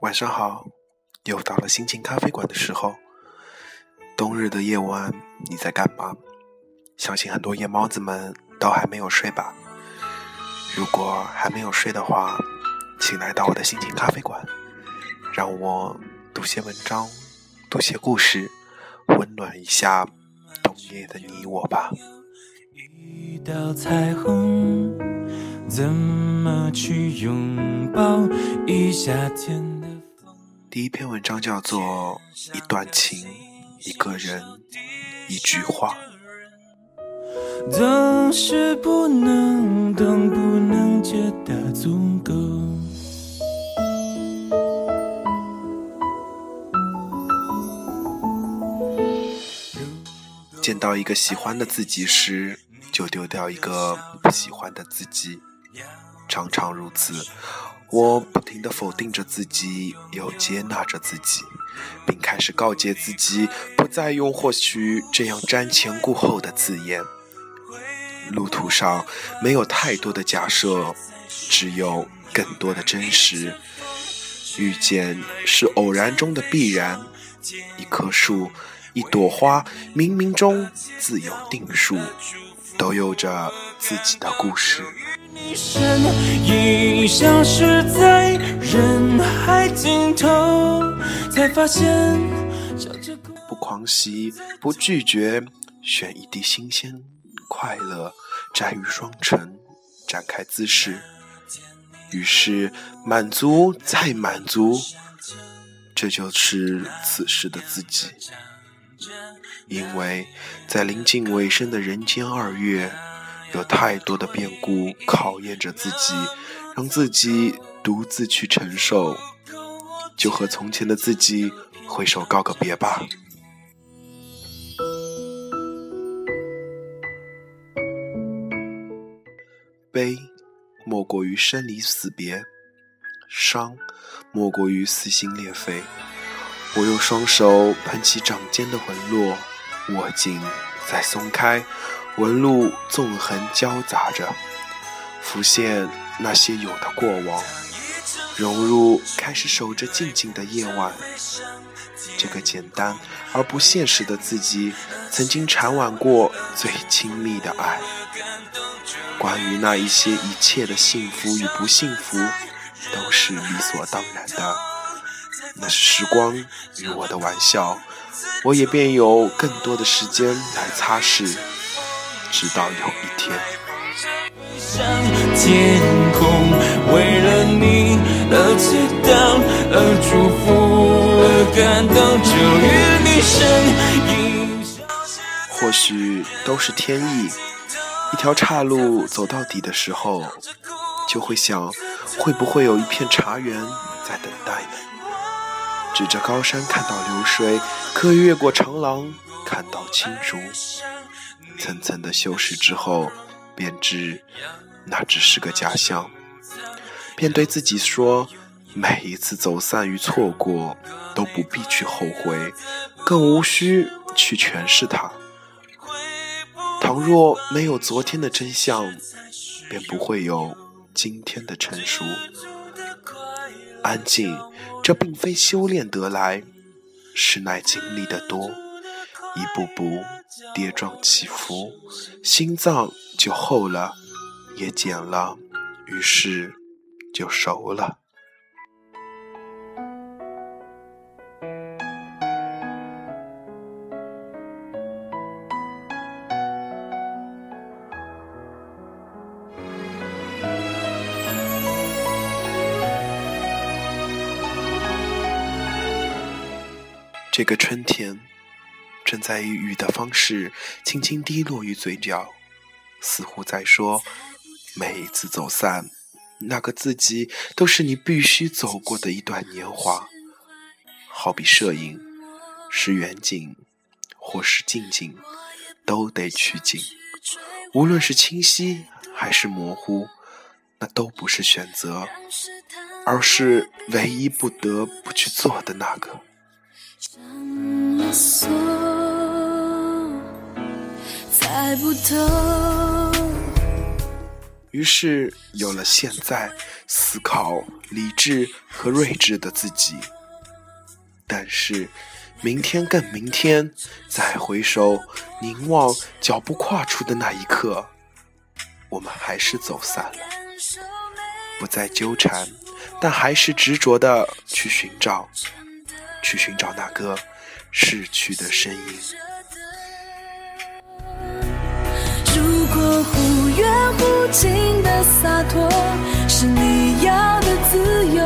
晚上好，又到了心情咖啡馆的时候。冬日的夜晚，你在干嘛？相信很多夜猫子们都还没有睡吧。如果还没有睡的话，请来到我的心情咖啡馆，让我读些文章，读些故事，温暖一下冬夜的你我吧。一道彩虹，怎么去拥抱一夏天？第一篇文章叫做《一段情》。一个人，一句话。总是不能懂，不能觉得足够。见到一个喜欢的自己时，就丢掉一个不喜欢的自己，常常如此。我不停地否定着自己，又接纳着自己，并开始告诫自己不再用“或许”这样瞻前顾后的字眼。路途上没有太多的假设，只有更多的真实。遇见是偶然中的必然，一棵树，一朵花，冥冥中自有定数，都有着自己的故事。消失在人海尽头，才发现不狂喜，不拒绝，选一滴新鲜快乐，摘于双唇，展开姿势，于是满足再满足，这就是此时的自己。因为在临近尾声的人间二月。有太多的变故考验着自己，让自己独自去承受，就和从前的自己挥手告个别吧。悲，莫过于生离死别；伤，莫过于撕心裂肺。我用双手捧起掌间的纹络，握紧，再松开。纹路纵横交杂着，浮现那些有的过往，融入开始守着静静的夜晚。这个简单而不现实的自己，曾经缠挽过最亲密的爱。关于那一些一切的幸福与不幸福，都是理所当然的。那是时光与我的玩笑，我也便有更多的时间来擦拭。直到有一天，天空为了你而祈祷，而祝福，而感动，就与你身影。或许都是天意，一条岔路走到底的时候，就会想，会不会有一片茶园在等待呢？指着高山看到流水，可越过长廊看到青竹。层层的修饰之后，便知那只是个假象，便对自己说：每一次走散与错过，都不必去后悔，更无需去诠释它。倘若没有昨天的真相，便不会有今天的成熟。安静，这并非修炼得来，实乃经历的多。一步步跌撞起伏，心脏就厚了，也减了，于是就熟了。这个春天。正在以雨的方式轻轻滴落于嘴角，似乎在说：每一次走散，那个自己都是你必须走过的一段年华。好比摄影，是远景或是近景，都得取景。无论是清晰还是模糊，那都不是选择，而是唯一不得不去做的那个。猜不透于是有了现在，思考、理智和睿智的自己。但是，明天更明天，再回首凝望脚步跨出的那一刻，我们还是走散了，不再纠缠，但还是执着的去寻找，去寻找那个逝去的身影。忽远忽近的洒脱是你要的自由。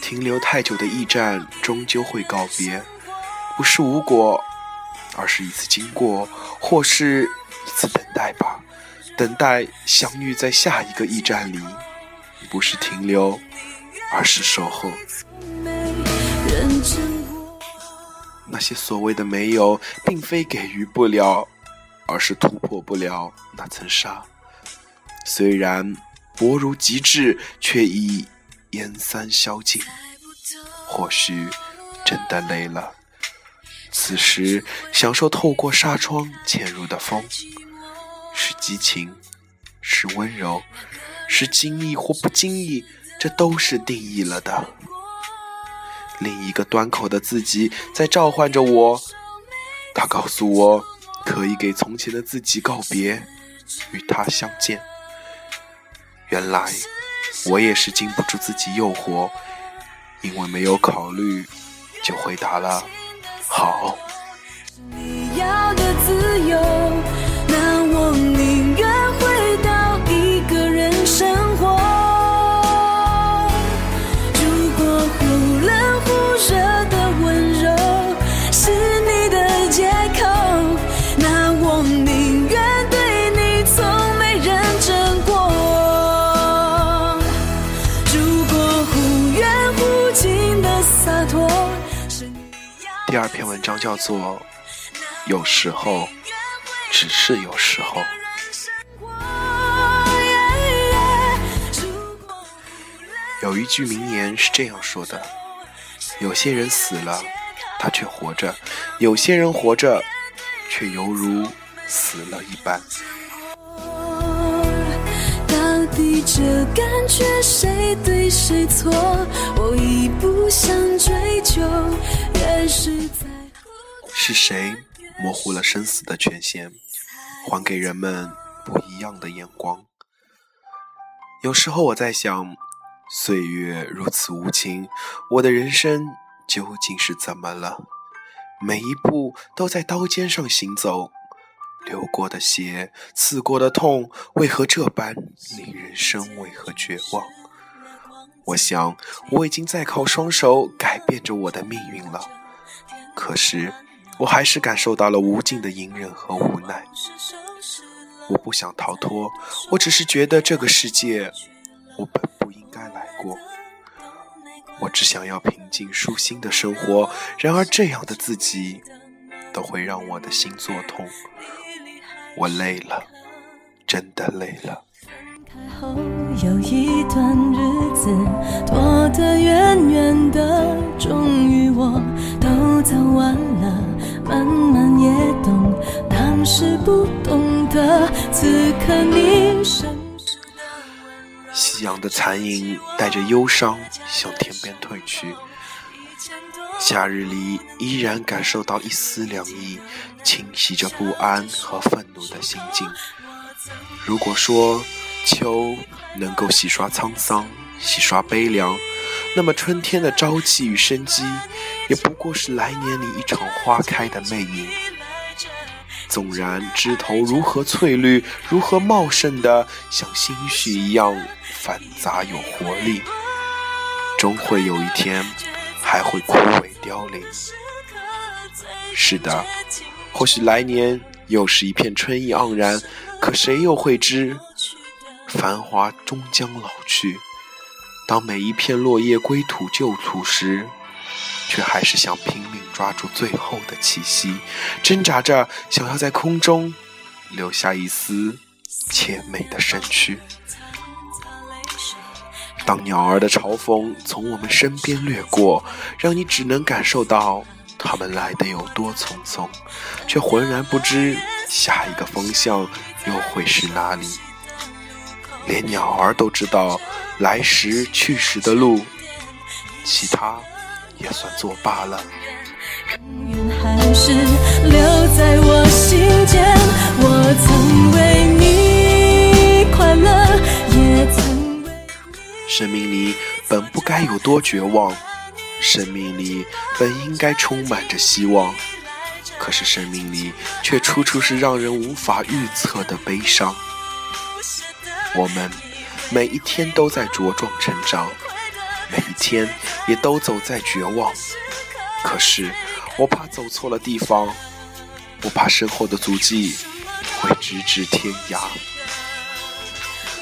停留太久的驿站终究会告别，不是无果，而是一次经过，或是一次等待吧。等待相遇在下一个驿站里，不是停留，而是守候。那些所谓的没有，并非给予不了。而是突破不了那层纱，虽然薄如极致，却已烟散消尽。或许真的累了，此时享受透过纱窗潜入的风，是激情，是温柔，是经意或不经意，这都是定义了的。另一个端口的自己在召唤着我，他告诉我。可以给从前的自己告别，与他相见。原来我也是经不住自己诱惑，因为没有考虑，就回答了好。第二篇文章叫做《有时候，只是有时候》。有一句名言是这样说的：有些人死了，他却活着；有些人活着，却犹如死了一般。到底这感觉谁对谁错？我已不想追究。是谁模糊了生死的权限，还给人们不一样的眼光？有时候我在想，岁月如此无情，我的人生究竟是怎么了？每一步都在刀尖上行走，流过的血，刺过的痛，为何这般令人生为何绝望？我想，我已经在靠双手改变着我的命运了。可是，我还是感受到了无尽的隐忍和无奈。我不想逃脱，我只是觉得这个世界，我本不应该来过。我只想要平静舒心的生活，然而这样的自己，都会让我的心作痛。我累了，真的累了。后有一段日子躲得远远的，终于我都走完，慢慢也懂，当时不懂得，此刻你深夕阳的残影带着忧伤向天边退去，夏日里依然感受到一丝凉意，侵袭着不安和愤怒的心境。如果说。秋能够洗刷沧桑，洗刷悲凉，那么春天的朝气与生机，也不过是来年里一场花开的魅影。纵然枝头如何翠绿，如何茂盛的像心绪一样繁杂有活力，终会有一天还会枯萎凋零。是的，或许来年又是一片春意盎然，可谁又会知？繁华终将老去，当每一片落叶归土旧土时，却还是想拼命抓住最后的气息，挣扎着想要在空中留下一丝甜美的身躯。当鸟儿的嘲讽从我们身边掠过，让你只能感受到它们来的有多匆匆，却浑然不知下一个方向又会是哪里。连鸟儿都知道来时去时的路，其他也算作罢了。生命里本不该有多绝望，生命里本应该充满着希望，可是生命里却处处是让人无法预测的悲伤。我们每一天都在茁壮成长，每一天也都走在绝望，可是我怕走错了地方，我怕身后的足迹会直至天涯。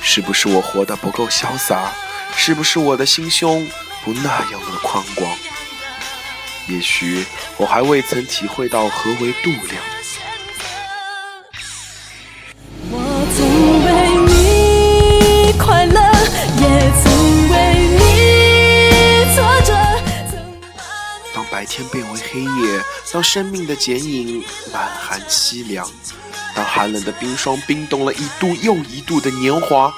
是不是我活得不够潇洒？是不是我的心胸不那样的宽广？也许我还未曾体会到何为度量。白天变为黑夜，当生命的剪影满含凄凉，当寒冷的冰霜冰冻了一度又一度的年华。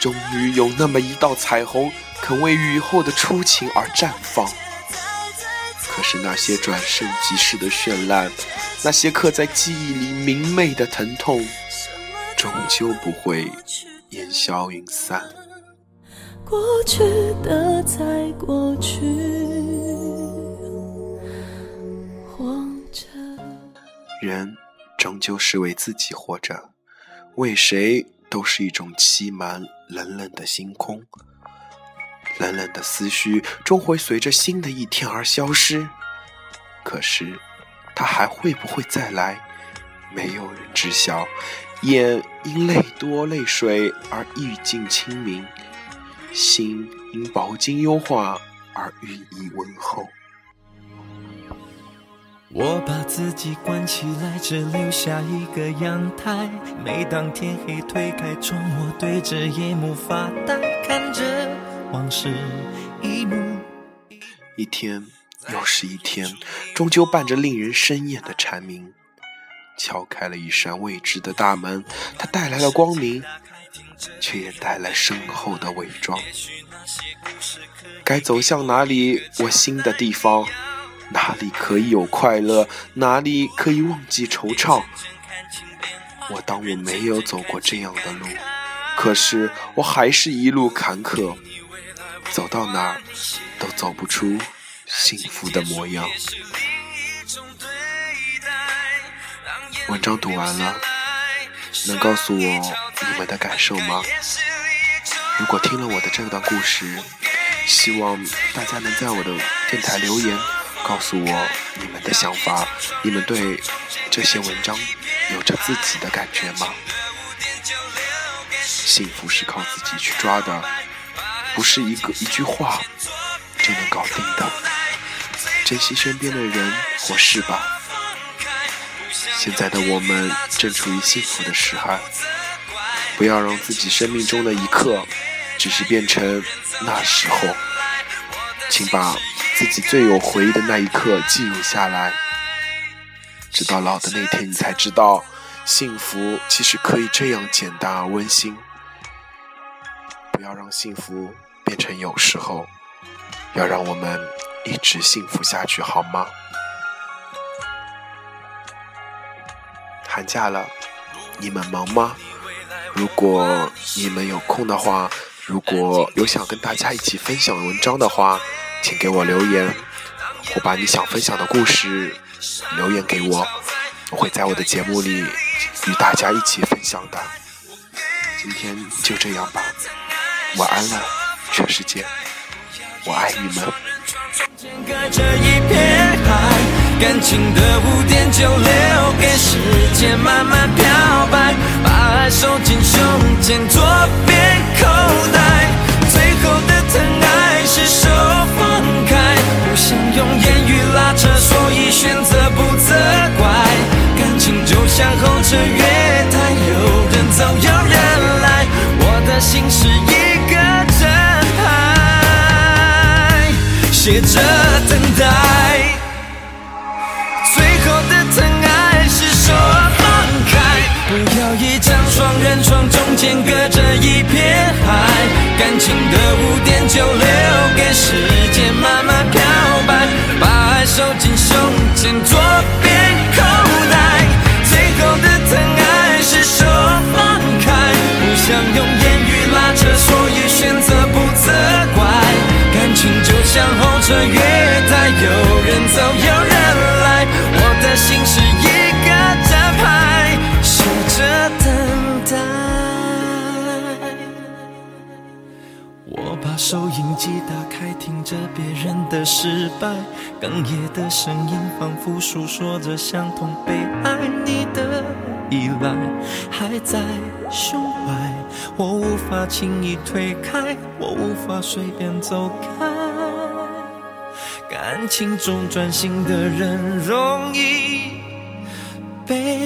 终于有那么一道彩虹，肯为雨后的初晴而绽放。可是那些转瞬即逝的绚烂，那些刻在记忆里明媚的疼痛，终究不会烟消云散。过去的在过去，人终究是为自己活着，为谁？都是一种凄蛮冷冷的星空，冷冷的思绪终会随着新的一天而消失。可是，它还会不会再来？没有人知晓。眼因泪多泪水而愈见清明，心因饱经忧患而愈意温厚。我把自己关起来，只留下一个阳台。每当天黑推开窗，我对着夜幕发呆，看着往事一幕。一天又是一天，终究伴着令人深夜的蝉鸣，敲开了一扇未知的大门。它带来了光明，却也带来身后的伪装。该走向哪里？我新的地方。哪里可以有快乐？哪里可以忘记惆怅？我当我没有走过这样的路，可是我还是一路坎坷，走到哪儿都走不出幸福的模样。文章读完了，能告诉我你们的感受吗？如果听了我的这段故事，希望大家能在我的电台留言。告诉我你们的想法，你们对这些文章有着自己的感觉吗？幸福是靠自己去抓的，不是一个一句话就能搞定的。珍惜身边的人或事吧。现在的我们正处于幸福的时候，不要让自己生命中的一刻只是变成那时候，请把。自己最有回忆的那一刻记录下来，直到老的那天，你才知道，幸福其实可以这样简单而温馨。不要让幸福变成有时候，要让我们一直幸福下去，好吗？寒假了，你们忙吗？如果你们有空的话，如果有想跟大家一起分享文章的话。请给我留言，或把你想分享的故事留言给我，我会在我的节目里与大家一起分享的。今天就这样吧，晚安了，全世界，我爱你们。感情的污点就留给时间慢慢漂白，把爱收进胸前左边口袋，最后的疼爱是手。想用言语拉扯，所以选择不责怪。感情就像候车月台，有人走有人来，我的心是一个站牌，写着等待。最后的疼爱是说放开，不要一张双人床，中间隔着一片海。感情的污点就留给时间，收进胸前左边口袋。最后的疼爱是手放开，不想用言语拉扯，所以选择不责怪。感情就像候车月台，有人走有人来，我的心是一个站牌，守着等待。我把收音机打开，听着别人的失败，哽咽的声音仿佛诉说着相同被爱你的依赖，还在胸怀，我无法轻易推开，我无法随便走开。感情中专心的人容易被。